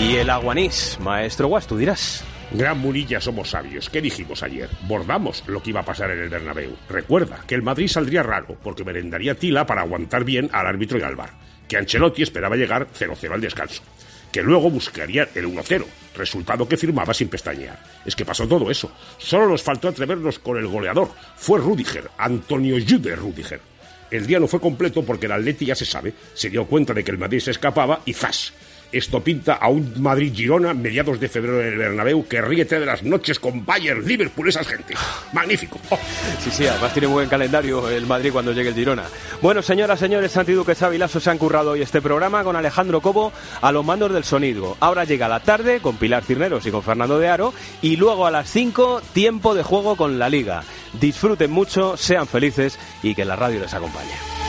Y el aguanís, maestro Guas, tú dirás. Gran Munilla somos sabios. ¿Qué dijimos ayer? Bordamos lo que iba a pasar en el Bernabéu. Recuerda que el Madrid saldría raro porque merendaría tila para aguantar bien al árbitro y al bar. Que Ancelotti esperaba llegar 0-0 al descanso. Que luego buscaría el 1-0, resultado que firmaba sin pestañear. Es que pasó todo eso. Solo nos faltó atrevernos con el goleador. Fue Rudiger, Antonio Jude Rudiger. El día no fue completo porque el Atleti ya se sabe, se dio cuenta de que el Madrid se escapaba y ¡zas! Esto pinta a un Madrid-Girona mediados de febrero en el Bernabéu que ríete de las noches con Bayern, Liverpool, esas gente. Magnífico. Sí, sí, además tiene buen calendario el Madrid cuando llegue el Girona. Bueno, señoras, señores, Santi Duque Sabilaso se han currado hoy este programa con Alejandro Cobo a los mandos del sonido. Ahora llega la tarde con Pilar Cirneros y con Fernando de Aro y luego a las 5 tiempo de juego con la Liga. Disfruten mucho, sean felices y que la radio les acompañe.